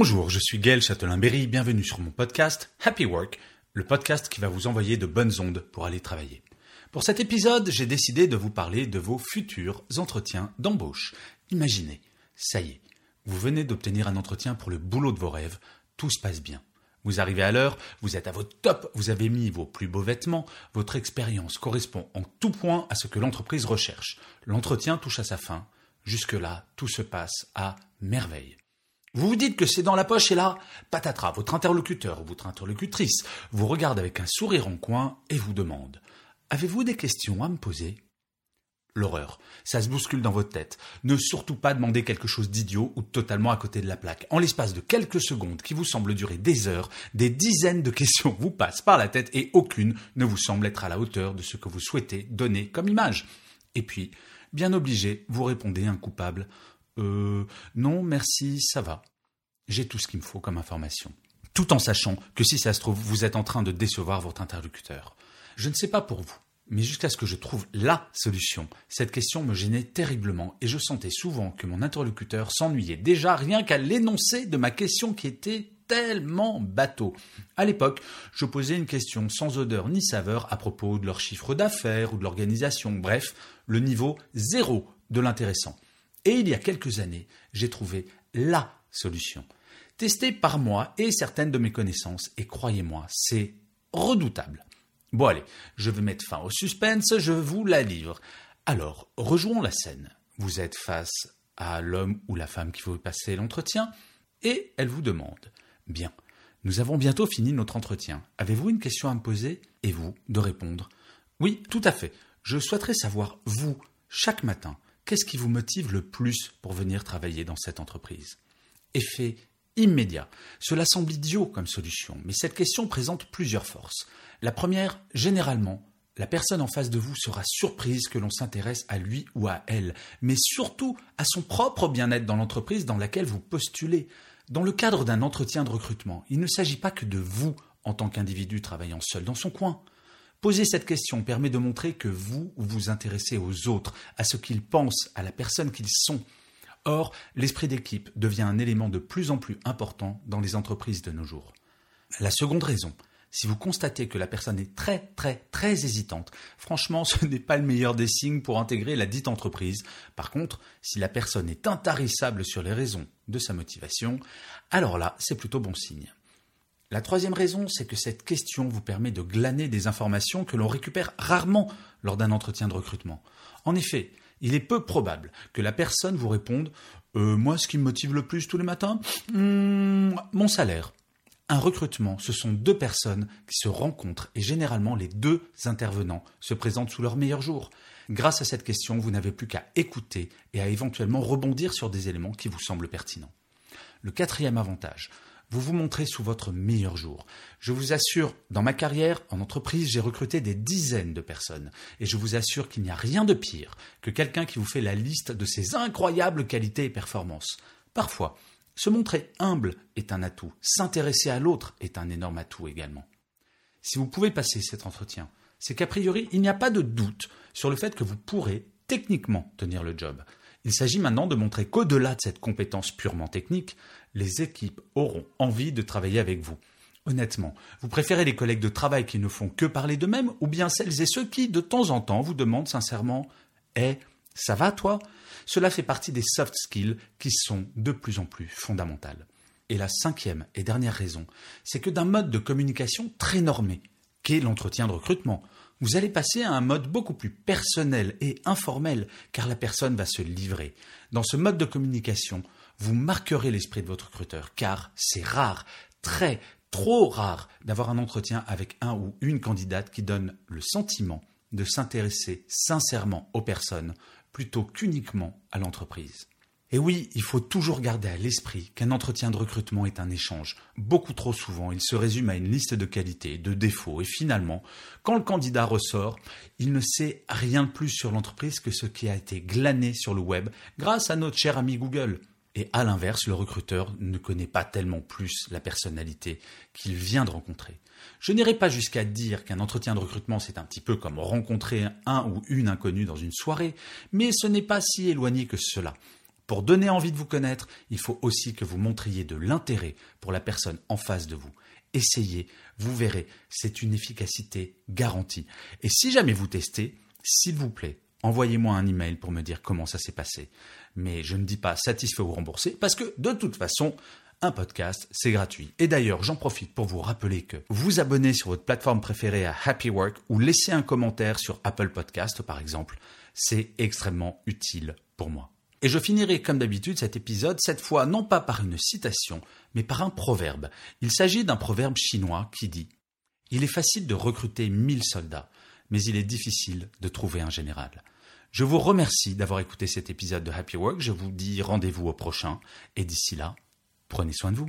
Bonjour, je suis Gaël Châtelain-Berry, bienvenue sur mon podcast Happy Work, le podcast qui va vous envoyer de bonnes ondes pour aller travailler. Pour cet épisode, j'ai décidé de vous parler de vos futurs entretiens d'embauche. Imaginez, ça y est, vous venez d'obtenir un entretien pour le boulot de vos rêves, tout se passe bien. Vous arrivez à l'heure, vous êtes à votre top, vous avez mis vos plus beaux vêtements, votre expérience correspond en tout point à ce que l'entreprise recherche. L'entretien touche à sa fin. Jusque-là, tout se passe à merveille. Vous vous dites que c'est dans la poche et là, patatras, votre interlocuteur ou votre interlocutrice vous regarde avec un sourire en coin et vous demande Avez-vous des questions à me poser? L'horreur. Ça se bouscule dans votre tête. Ne surtout pas demander quelque chose d'idiot ou totalement à côté de la plaque. En l'espace de quelques secondes qui vous semblent durer des heures, des dizaines de questions vous passent par la tête et aucune ne vous semble être à la hauteur de ce que vous souhaitez donner comme image. Et puis, bien obligé, vous répondez un coupable. Euh, non, merci, ça va. J'ai tout ce qu'il me faut comme information. Tout en sachant que si ça se trouve, vous êtes en train de décevoir votre interlocuteur. Je ne sais pas pour vous, mais jusqu'à ce que je trouve LA solution, cette question me gênait terriblement et je sentais souvent que mon interlocuteur s'ennuyait déjà rien qu'à l'énoncé de ma question qui était tellement bateau. À l'époque, je posais une question sans odeur ni saveur à propos de leur chiffre d'affaires ou de l'organisation, bref, le niveau zéro de l'intéressant. Et il y a quelques années, j'ai trouvé LA solution, testée par moi et certaines de mes connaissances, et croyez-moi, c'est redoutable. Bon allez, je vais mettre fin au suspense, je vous la livre. Alors, rejouons la scène. Vous êtes face à l'homme ou la femme qui veut passer l'entretien, et elle vous demande Bien, nous avons bientôt fini notre entretien. Avez-vous une question à me poser Et vous, de répondre? Oui, tout à fait. Je souhaiterais savoir, vous, chaque matin, qu'est-ce qui vous motive le plus pour venir travailler dans cette entreprise? Effet immédiat. Cela semble idiot comme solution, mais cette question présente plusieurs forces. La première, généralement, la personne en face de vous sera surprise que l'on s'intéresse à lui ou à elle, mais surtout à son propre bien-être dans l'entreprise dans laquelle vous postulez. Dans le cadre d'un entretien de recrutement, il ne s'agit pas que de vous en tant qu'individu travaillant seul dans son coin. Poser cette question permet de montrer que vous vous intéressez aux autres, à ce qu'ils pensent, à la personne qu'ils sont. Or, l'esprit d'équipe devient un élément de plus en plus important dans les entreprises de nos jours. La seconde raison, si vous constatez que la personne est très très très hésitante, franchement ce n'est pas le meilleur des signes pour intégrer la dite entreprise. Par contre, si la personne est intarissable sur les raisons de sa motivation, alors là c'est plutôt bon signe. La troisième raison, c'est que cette question vous permet de glaner des informations que l'on récupère rarement lors d'un entretien de recrutement. En effet, il est peu probable que la personne vous réponde euh, Moi, ce qui me motive le plus tous les matins, hmm, mon salaire. Un recrutement, ce sont deux personnes qui se rencontrent et généralement les deux intervenants se présentent sous leur meilleur jour. Grâce à cette question, vous n'avez plus qu'à écouter et à éventuellement rebondir sur des éléments qui vous semblent pertinents. Le quatrième avantage, vous vous montrez sous votre meilleur jour. Je vous assure, dans ma carrière en entreprise, j'ai recruté des dizaines de personnes et je vous assure qu'il n'y a rien de pire que quelqu'un qui vous fait la liste de ses incroyables qualités et performances. Parfois, se montrer humble est un atout, s'intéresser à l'autre est un énorme atout également. Si vous pouvez passer cet entretien, c'est qu'a priori, il n'y a pas de doute sur le fait que vous pourrez techniquement tenir le job. Il s'agit maintenant de montrer qu'au-delà de cette compétence purement technique, les équipes auront envie de travailler avec vous. Honnêtement, vous préférez les collègues de travail qui ne font que parler d'eux-mêmes ou bien celles et ceux qui, de temps en temps, vous demandent sincèrement Eh, ça va toi? Cela fait partie des soft skills qui sont de plus en plus fondamentales. Et la cinquième et dernière raison, c'est que d'un mode de communication très normé, qu'est l'entretien de recrutement, vous allez passer à un mode beaucoup plus personnel et informel, car la personne va se livrer. Dans ce mode de communication, vous marquerez l'esprit de votre recruteur, car c'est rare, très, trop rare d'avoir un entretien avec un ou une candidate qui donne le sentiment de s'intéresser sincèrement aux personnes plutôt qu'uniquement à l'entreprise. Et oui, il faut toujours garder à l'esprit qu'un entretien de recrutement est un échange. Beaucoup trop souvent, il se résume à une liste de qualités, de défauts, et finalement, quand le candidat ressort, il ne sait rien de plus sur l'entreprise que ce qui a été glané sur le web grâce à notre cher ami Google. Et à l'inverse, le recruteur ne connaît pas tellement plus la personnalité qu'il vient de rencontrer. Je n'irai pas jusqu'à dire qu'un entretien de recrutement c'est un petit peu comme rencontrer un ou une inconnue dans une soirée, mais ce n'est pas si éloigné que cela. Pour donner envie de vous connaître, il faut aussi que vous montriez de l'intérêt pour la personne en face de vous. Essayez, vous verrez, c'est une efficacité garantie. Et si jamais vous testez, s'il vous plaît, envoyez-moi un email pour me dire comment ça s'est passé. Mais je ne dis pas satisfait ou remboursé parce que de toute façon, un podcast, c'est gratuit. Et d'ailleurs, j'en profite pour vous rappeler que vous abonner sur votre plateforme préférée à Happy Work ou laisser un commentaire sur Apple Podcast par exemple, c'est extrêmement utile pour moi. Et je finirai comme d'habitude cet épisode, cette fois non pas par une citation, mais par un proverbe. Il s'agit d'un proverbe chinois qui dit ⁇ Il est facile de recruter mille soldats, mais il est difficile de trouver un général. Je vous remercie d'avoir écouté cet épisode de Happy Work. Je vous dis rendez-vous au prochain. Et d'ici là, prenez soin de vous.